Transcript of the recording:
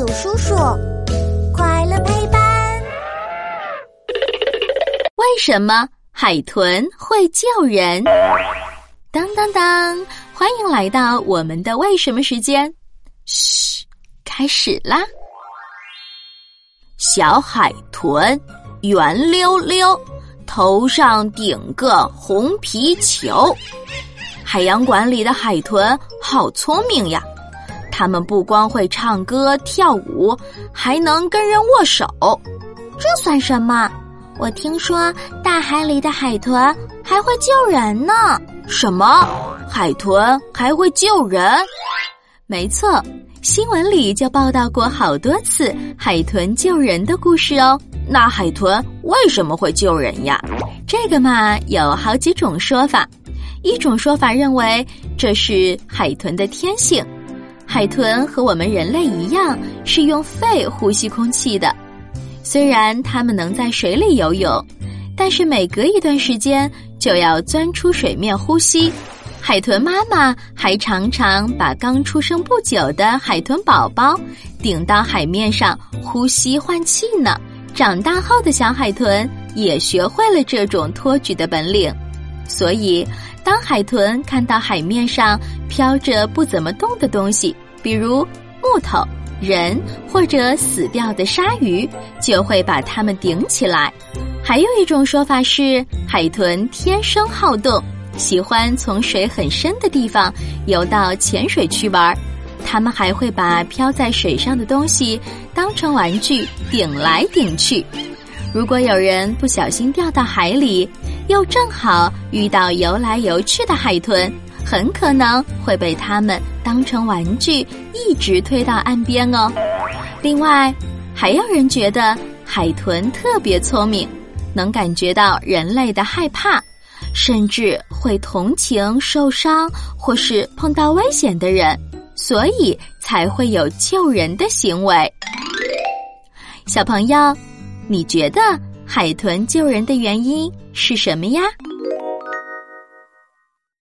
有叔叔，快乐陪伴。为什么海豚会救人？当当当！欢迎来到我们的为什么时间。嘘，开始啦！小海豚圆溜溜，头上顶个红皮球。海洋馆里的海豚好聪明呀！它们不光会唱歌跳舞，还能跟人握手。这算什么？我听说大海里的海豚还会救人呢。什么？海豚还会救人？没错，新闻里就报道过好多次海豚救人的故事哦。那海豚为什么？会救人呀？这个嘛，有好几种说法。一种说法认为这是海豚的天性。海豚和我们人类一样是用肺呼吸空气的，虽然它们能在水里游泳，但是每隔一段时间就要钻出水面呼吸。海豚妈妈还常常把刚出生不久的海豚宝宝顶到海面上呼吸换气呢。长大后的小海豚也学会了这种托举的本领，所以。当海豚看到海面上飘着不怎么动的东西，比如木头、人或者死掉的鲨鱼，就会把它们顶起来。还有一种说法是，海豚天生好动，喜欢从水很深的地方游到浅水区玩。它们还会把漂在水上的东西当成玩具顶来顶去。如果有人不小心掉到海里，又正好遇到游来游去的海豚，很可能会被它们当成玩具，一直推到岸边哦。另外，还有人觉得海豚特别聪明，能感觉到人类的害怕，甚至会同情受伤或是碰到危险的人，所以才会有救人的行为。小朋友，你觉得？海豚救人的原因是什么呀？